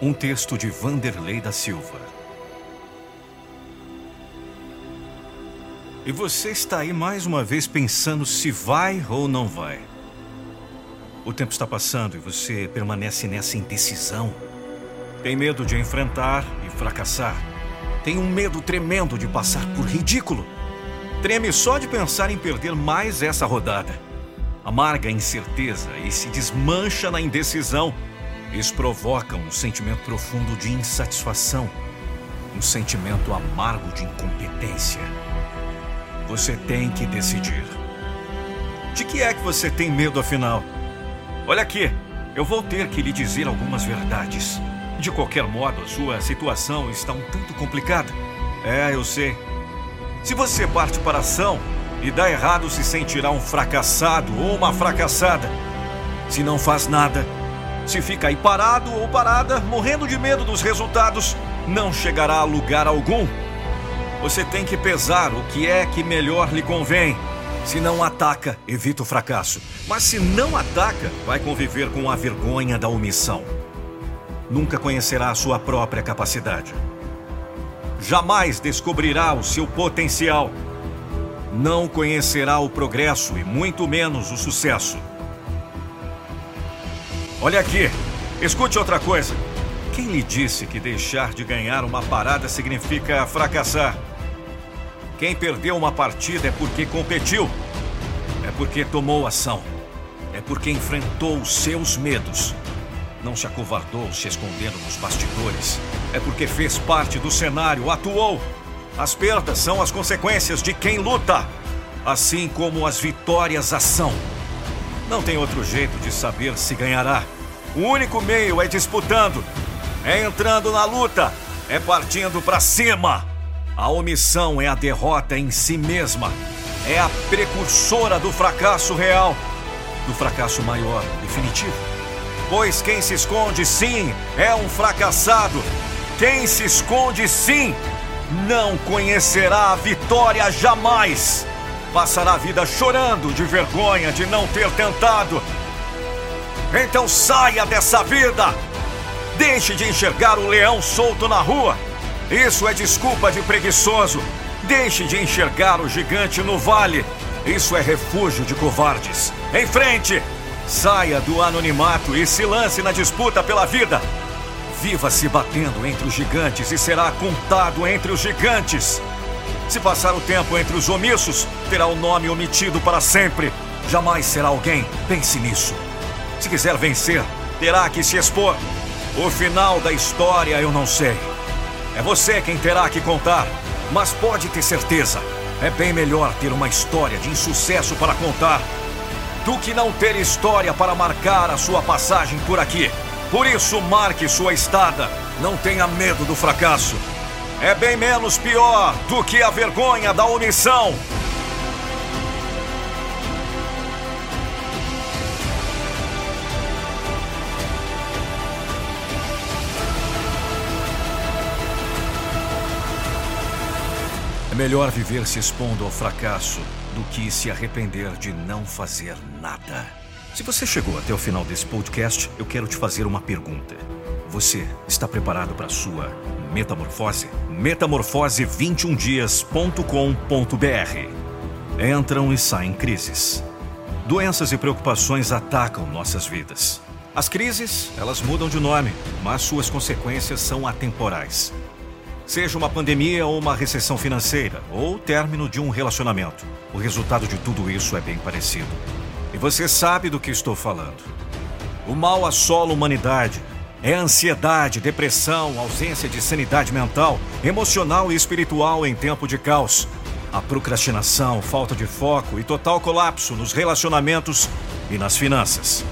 Um texto de Vanderlei da Silva. E você está aí mais uma vez pensando se vai ou não vai. O tempo está passando e você permanece nessa indecisão. Tem medo de enfrentar e fracassar. Tem um medo tremendo de passar por ridículo. Treme só de pensar em perder mais essa rodada amarga a incerteza e se desmancha na indecisão. Isso provoca um sentimento profundo de insatisfação, um sentimento amargo de incompetência. Você tem que decidir. De que é que você tem medo afinal? Olha aqui, eu vou ter que lhe dizer algumas verdades. De qualquer modo, a sua situação está um tanto complicada. É, eu sei. Se você parte para a ação, e dá errado se sentirá um fracassado ou uma fracassada. Se não faz nada, se fica aí parado ou parada, morrendo de medo dos resultados, não chegará a lugar algum. Você tem que pesar o que é que melhor lhe convém. Se não ataca, evita o fracasso. Mas se não ataca, vai conviver com a vergonha da omissão. Nunca conhecerá a sua própria capacidade. Jamais descobrirá o seu potencial não conhecerá o progresso e muito menos o sucesso. Olha aqui, escute outra coisa. Quem lhe disse que deixar de ganhar uma parada significa fracassar? Quem perdeu uma partida é porque competiu, é porque tomou ação, é porque enfrentou os seus medos. Não se acovardou se escondendo nos bastidores, é porque fez parte do cenário, atuou as perdas são as consequências de quem luta, assim como as vitórias a são. Não tem outro jeito de saber se ganhará. O único meio é disputando, é entrando na luta, é partindo para cima. A omissão é a derrota em si mesma, é a precursora do fracasso real, do fracasso maior, definitivo. Pois quem se esconde, sim, é um fracassado. Quem se esconde, sim, não conhecerá a vitória jamais. Passará a vida chorando de vergonha de não ter tentado. Então saia dessa vida. Deixe de enxergar o leão solto na rua. Isso é desculpa de preguiçoso. Deixe de enxergar o gigante no vale. Isso é refúgio de covardes. Em frente! Saia do anonimato e se lance na disputa pela vida. Viva se batendo entre os gigantes e será contado entre os gigantes. Se passar o tempo entre os omissos, terá o nome omitido para sempre. Jamais será alguém. Pense nisso. Se quiser vencer, terá que se expor. O final da história eu não sei. É você quem terá que contar. Mas pode ter certeza, é bem melhor ter uma história de insucesso para contar do que não ter história para marcar a sua passagem por aqui. Por isso, marque sua estada. Não tenha medo do fracasso. É bem menos pior do que a vergonha da omissão. É melhor viver se expondo ao fracasso do que se arrepender de não fazer nada. Se você chegou até o final desse podcast, eu quero te fazer uma pergunta. Você está preparado para a sua metamorfose? Metamorfose21dias.com.br Entram e saem crises. Doenças e preocupações atacam nossas vidas. As crises, elas mudam de nome, mas suas consequências são atemporais. Seja uma pandemia ou uma recessão financeira, ou o término de um relacionamento, o resultado de tudo isso é bem parecido. E você sabe do que estou falando. O mal assola a humanidade. É ansiedade, depressão, ausência de sanidade mental, emocional e espiritual em tempo de caos. A procrastinação, falta de foco e total colapso nos relacionamentos e nas finanças.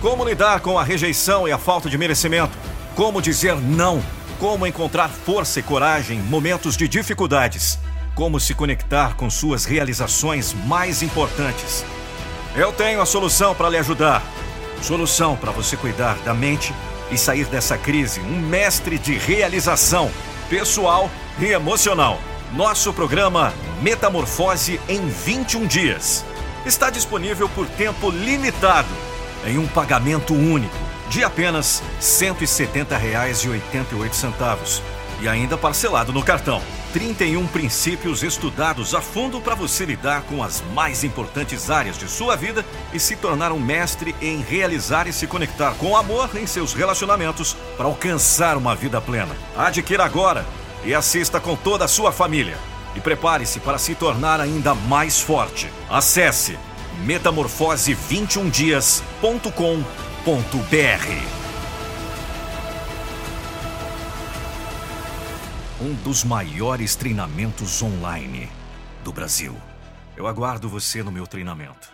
Como lidar com a rejeição e a falta de merecimento? Como dizer não. Como encontrar força e coragem em momentos de dificuldades. Como se conectar com suas realizações mais importantes. Eu tenho a solução para lhe ajudar. Solução para você cuidar da mente e sair dessa crise. Um mestre de realização pessoal e emocional. Nosso programa Metamorfose em 21 dias está disponível por tempo limitado em um pagamento único de apenas R$ 170,88 e ainda parcelado no cartão. 31 princípios estudados a fundo para você lidar com as mais importantes áreas de sua vida e se tornar um mestre em realizar e se conectar com amor em seus relacionamentos para alcançar uma vida plena. Adquira agora e assista com toda a sua família. E prepare-se para se tornar ainda mais forte. Acesse metamorfose21dias.com.br. Um dos maiores treinamentos online do Brasil. Eu aguardo você no meu treinamento.